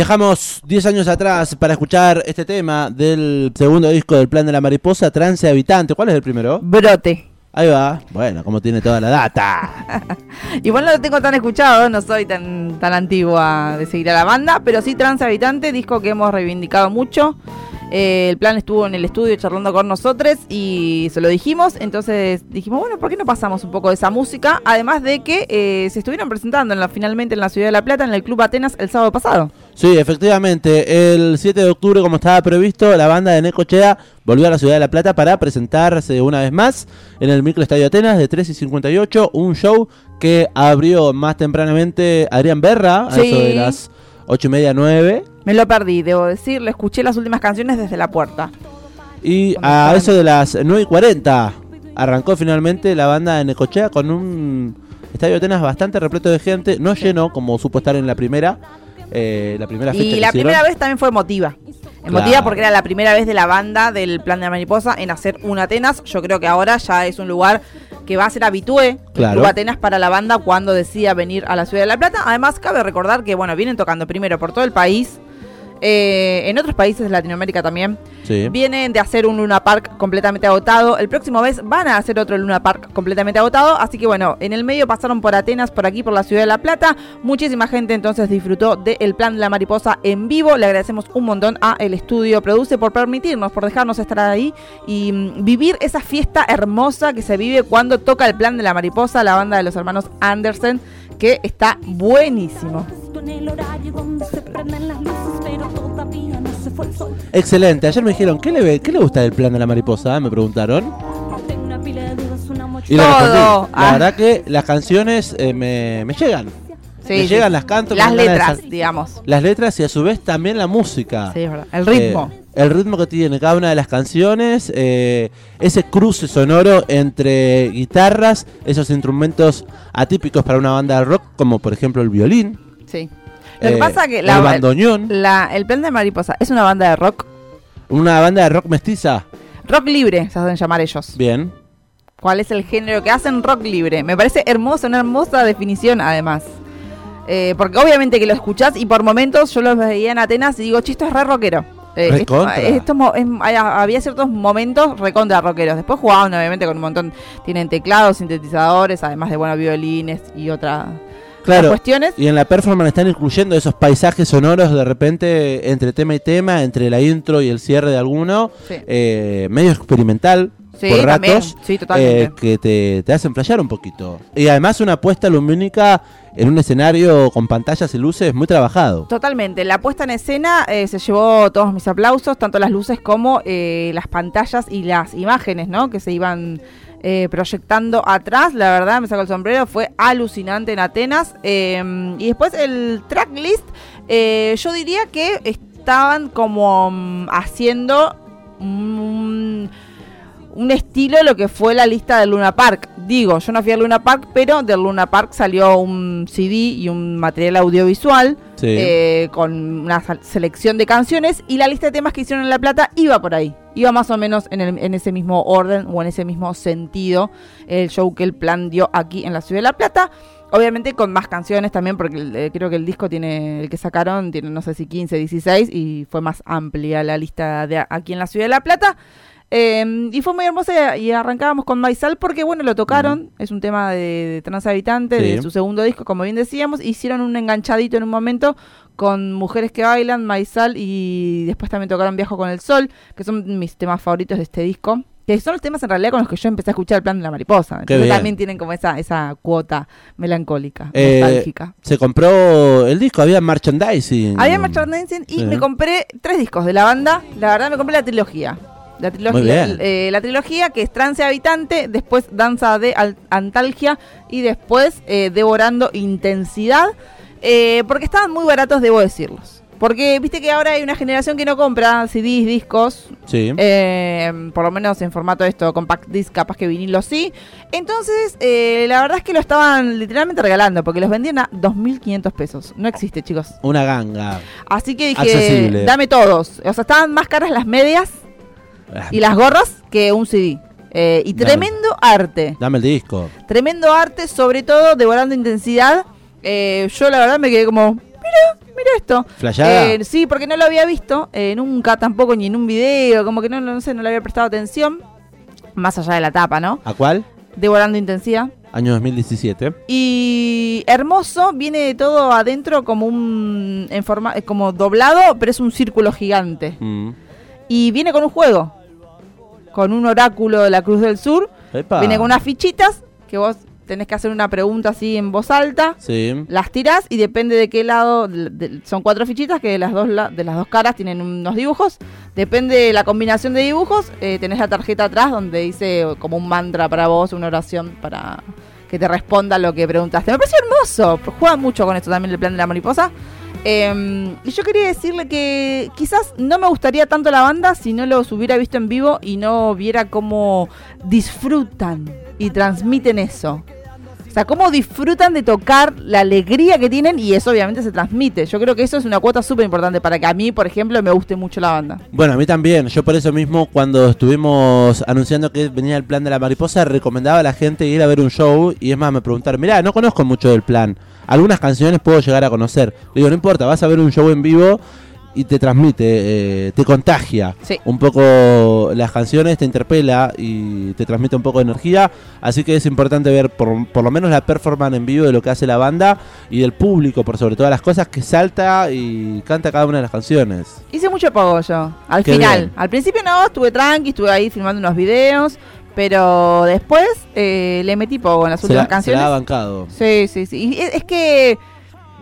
Viajamos 10 años atrás para escuchar este tema del segundo disco del Plan de la Mariposa, Trance Habitante. ¿Cuál es el primero? Brote. Ahí va. Bueno, como tiene toda la data. Igual no lo tengo tan escuchado, no soy tan, tan antigua de seguir a la banda, pero sí Trance Habitante, disco que hemos reivindicado mucho. Eh, el plan estuvo en el estudio charlando con nosotros y se lo dijimos. Entonces dijimos, bueno, ¿por qué no pasamos un poco de esa música? Además de que eh, se estuvieron presentando en la, finalmente en la Ciudad de La Plata, en el Club Atenas, el sábado pasado. Sí, efectivamente. El 7 de octubre, como estaba previsto, la banda de Necochea volvió a la Ciudad de La Plata para presentarse una vez más en el Microestadio Atenas de 3 y 58. Un show que abrió más tempranamente Adrián Berra, a Sí. eso de las 8 y media, 9. Me lo perdí, debo decir, le escuché las últimas canciones desde la puerta. Y a eso de las 9 y 40 arrancó finalmente la banda de Necochea con un estadio de Atenas bastante repleto de gente. No lleno como supo estar en la primera. Eh, la primera fecha Y que la hicieron. primera vez también fue emotiva. Emotiva Claro. porque era la primera vez de la banda del Plan de la Mariposa en hacer un Atenas. Yo creo que ahora ya es un lugar que va a ser habitué, Claro. Club Atenas para la banda cuando decida venir a la Ciudad de La Plata. Además, cabe recordar que, bueno, vienen tocando primero por todo el país, eh, en otros países de Latinoamérica también. Sí. Vienen de hacer un Luna Park completamente agotado. El próximo mes van a hacer otro Luna Park completamente agotado. Así que bueno, en el medio pasaron por Atenas, por aquí, por la ciudad de La Plata. Muchísima gente entonces disfrutó del plan de la mariposa en vivo. Le agradecemos un montón a el estudio Produce por permitirnos, por dejarnos estar ahí y mm, vivir esa fiesta hermosa que se vive cuando toca el plan de la mariposa, la banda de los hermanos Andersen, que está buenísimo. Excelente. Ayer me dijeron, ¿qué le, ve- qué le gusta del plan de la mariposa? Me preguntaron. Y Todo. La Ah. verdad que las canciones eh, me, me llegan. Sí, me sí. llegan, las canto. Las letras, digamos. Las letras y a su vez también la música. Sí, es verdad. El ritmo. Eh, el ritmo que tiene cada una de las canciones, eh, ese cruce sonoro entre guitarras, esos instrumentos atípicos para una banda de rock, como por ejemplo el violín, Sí. Lo que eh, pasa que el bandoneón, la- el plan de mariposa es una banda de rock, una banda de rock mestiza, rock libre, se hacen llamar ellos. bien. ¿Cuál es el género que hacen? Rock libre. Me parece hermoso, una hermosa definición además. Eh, porque obviamente que lo escuchás y por momentos yo los veía en Atenas y digo, chisto es re rockero. Eh, esto- Recontra. estos mo- es- hay- había ciertos momentos recontra rockeros. Después jugaban obviamente con un montón, tienen teclados, sintetizadores, además de bueno, violines y otra, otras Claro. cuestiones. Y en la performance están incluyendo esos paisajes sonoros de repente entre tema y tema, entre la intro y el cierre de alguno, Sí. eh, medio experimental Sí, por ratos, Sí, totalmente. eh, que te, te hacen flashear un poquito. Y además una puesta lumínica en un escenario con pantallas y luces muy trabajado. Totalmente. La puesta en escena eh, se llevó todos mis aplausos, tanto las luces como eh, las pantallas y las imágenes, ¿no? Que se iban eh, proyectando atrás. La verdad, me saco el sombrero, fue alucinante en Atenas. Eh, y después el tracklist, eh, yo diría que estaban como mm, haciendo un estilo lo que fue la lista del Luna Park. Digo, yo no fui al Luna Park, pero del Luna Park salió un CD y un material audiovisual Sí. eh, con una selección de canciones y la lista de temas que hicieron en La Plata iba por ahí. Iba más o menos en, el- en ese mismo orden o en ese mismo sentido el show que el plan dio aquí en la ciudad de La Plata. Obviamente con más canciones también, porque eh, creo que el disco tiene, el que sacaron tiene no sé si 15, 16 y fue más amplia la lista de a- aquí en la ciudad de La Plata. Eh, y fue muy hermosa y arrancábamos con Maisal porque, bueno, lo tocaron. Es un tema de, de Transhabitante, Sí. de su segundo disco, como bien decíamos. Hicieron un enganchadito en un momento con Mujeres que Bailan, Maisal y después también tocaron Viajo con el Sol, que son mis temas favoritos de este disco. Que son los temas en realidad con los que yo empecé a escuchar el plan de la mariposa. Entonces también tienen como esa, esa cuota melancólica, Eh, nostálgica. se compró el disco, había merchandising. Había merchandising y me compré tres discos de la banda. La verdad me compré la trilogía. La trilogía, bien. eh, la trilogía que es Trance Habitante, después Danza de Al- Antalgia y después eh, Devorando Intensidad. eh, porque estaban muy baratos, debo decirlos. Porque viste que ahora hay una generación que no compra CDs, discos, Sí. eh, por lo menos en formato esto, compact disc, capaz que vinilo sí. Entonces, eh, la verdad es que lo estaban literalmente regalando, porque los vendían a 2.500 pesos. No existe, chicos. Una ganga. Así que dije, Accesible. dame todos. O sea, estaban más caras las medias y las gorras que un CD. Eh, y Dame. tremendo arte. Dame el disco. Tremendo arte, sobre todo devorando intensidad. Eh, yo la verdad me quedé como, mira mira esto. Flayada. Eh, sí, porque no lo había visto eh, nunca tampoco, ni en un video, como que no, no sé, no le había prestado atención. Más allá de la tapa, ¿no? ¿A cuál? Devorando intensidad. Año 2017. Y hermoso, viene de todo adentro como un en forma eh, como doblado, pero es un círculo gigante. Mm. Y viene con un juego. Con un oráculo de la Cruz del Sur. Epa. Viene con unas fichitas que vos tenés que hacer una pregunta así en voz alta. Sí. Las tirás y depende de qué lado, de- de- son cuatro fichitas que de las dos la- de las dos caras tienen unos dibujos. Depende de la combinación de dibujos, eh, tenés la tarjeta atrás donde dice como un mantra para vos, una oración para que te responda lo que preguntaste. Me pareció hermoso, juegan mucho con esto también el plan de la mariposa. Eh, y yo quería decirle que quizás no me gustaría tanto la banda si no los hubiera visto en vivo y no viera cómo disfrutan y transmiten eso. O sea, cómo disfrutan de tocar la alegría que tienen y eso obviamente se transmite. Yo creo que eso es una cuota súper importante para que a mí, por ejemplo, me guste mucho la banda. Bueno, a mí también. Yo por eso mismo, cuando estuvimos anunciando que venía el plan de la mariposa, recomendaba a la gente ir a ver un show. Y es más, me preguntaron, mirá, no conozco mucho del plan. Algunas canciones puedo llegar a conocer. Le digo, no importa, vas a ver un show en vivo y te transmite, eh, te contagia Sí. un poco las canciones, te interpela y te transmite un poco de energía. Así que es importante ver por, por lo menos la performance en vivo de lo que hace la banda y del público, por sobre todas las cosas, que salta y canta cada una de las canciones. Hice mucho pago yo, al Qué final. bien. Al principio no, estuve tranqui, estuve ahí filmando unos videos, pero después eh, le metí poco en las Se últimas la, se canciones. la ha bancado. Sí, sí, sí. Y es, es que,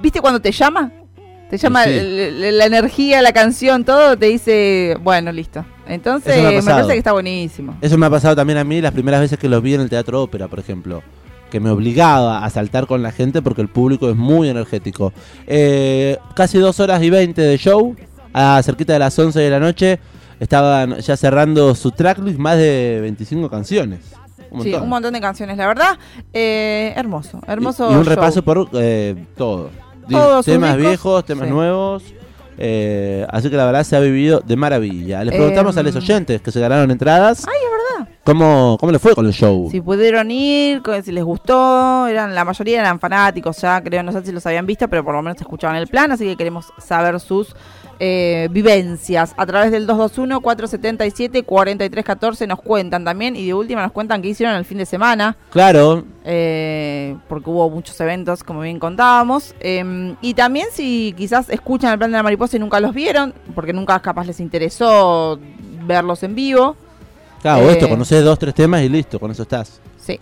¿viste cuando te llama? Te llama sí. la energía, la canción, todo, te dice, bueno, listo. Entonces, me me, parece que está buenísimo. Eso me ha pasado también a mí las primeras veces que los vi en el Teatro Ópera, por ejemplo. Que me obligaba a saltar con la gente porque el público es muy energético. Eh, casi dos horas y veinte de show, a cerquita de las 11 de la noche, estaban ya cerrando su tracklist, más de 25 canciones. Un Sí, un montón de canciones, la verdad. Eh, hermoso, hermoso. Y, y un show. repaso por eh, todo. Todos temas discos, viejos, temas sí. nuevos. eh, así que la verdad se ha vivido de maravilla. Les preguntamos a los Em. oyentes que se ganaron entradas. Ay. ¿Cómo, ¿Cómo les fue con el show? Si pudieron ir, si les gustó, eran la mayoría eran fanáticos ya, creo, no sé si los habían visto, pero por lo menos escuchaban el plan, así que queremos saber sus eh, vivencias. A través del 221-477-4314 nos cuentan también, y de última nos cuentan qué hicieron el fin de semana, Claro, eh, porque hubo muchos eventos, como bien contábamos. Eh, y también si quizás escuchan el plan de la mariposa y nunca los vieron, porque nunca capaz les interesó verlos en vivo. Claro, Eh. esto, conoces dos, tres temas y listo, con eso estás. Sí.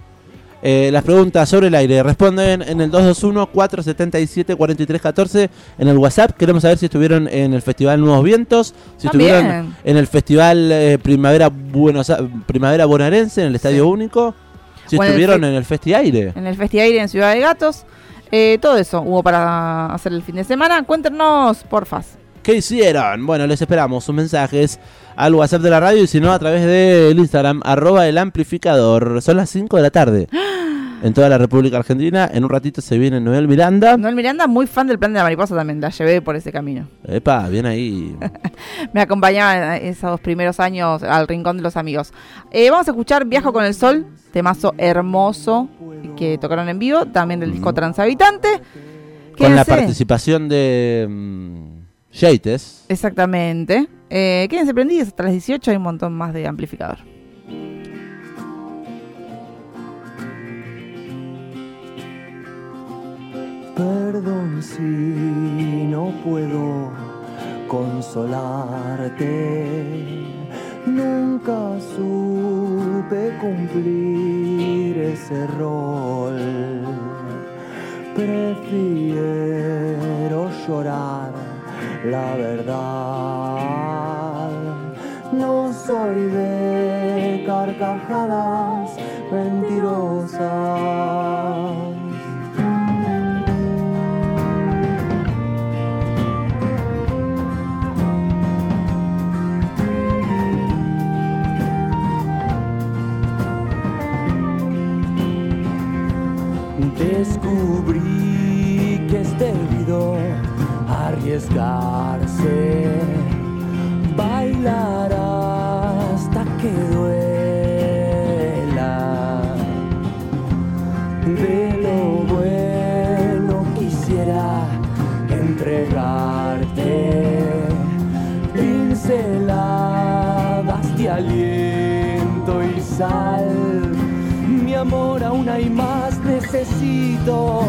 Eh, las preguntas sobre el aire responden en el 221-477-4314 en el WhatsApp. Queremos saber si estuvieron en el Festival Nuevos Vientos, si También. estuvieron en el Festival eh, Primavera Buenos A- Primavera Bonaerense en el Estadio Sí. Único, si O estuvieron en el Festi Aire. en el Festi Aire en Ciudad de Gatos. Eh, todo eso hubo para hacer el fin de semana. Cuéntenos, porfas. ¿Qué hicieron? Bueno, les esperamos sus mensajes al WhatsApp de la radio y si no a través del Instagram, arroba el amplificador. Son las 5 de la tarde en toda la República Argentina. En un ratito se viene Noel Miranda. Noel Miranda, muy fan del plan de la mariposa también, la llevé por ese camino. Epa, bien ahí. Me acompañaba en esos primeros años al rincón de los amigos. Eh, vamos a escuchar Viajo con el Sol, temazo hermoso que tocaron en vivo, también del disco. Transhabitante. Con la participación de mm, Yates. Exactamente. Eh, quédense prendidos hasta las 18, hay un montón más de amplificador. Perdón si no puedo consolarte. Nunca supe cumplir ese rol. Prefiero llorar la verdad. No soy de carcajadas mentirosas. Descubrí que es debido arriesgarse, bailar hasta que duela. De lo bueno quisiera entregarte pinceladas de aliento y sal. Mi amor, aún hay más, necesito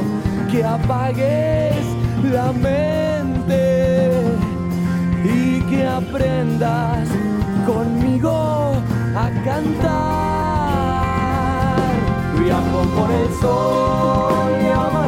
que apagues la mente y que aprendas conmigo a cantar. Viajo por el sol y amar.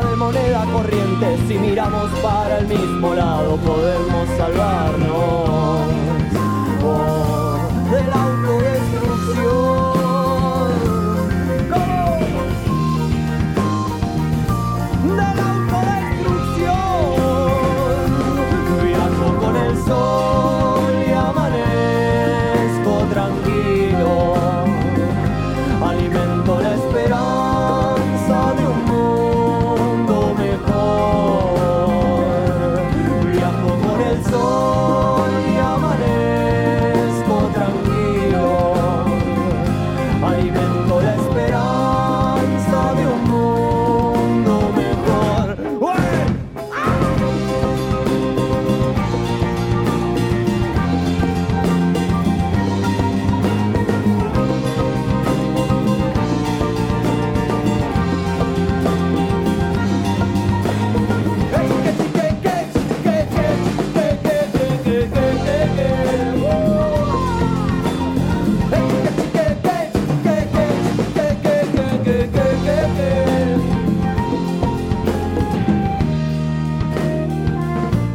de moneda corriente, si miramos para el mismo lado podemos salvarnos.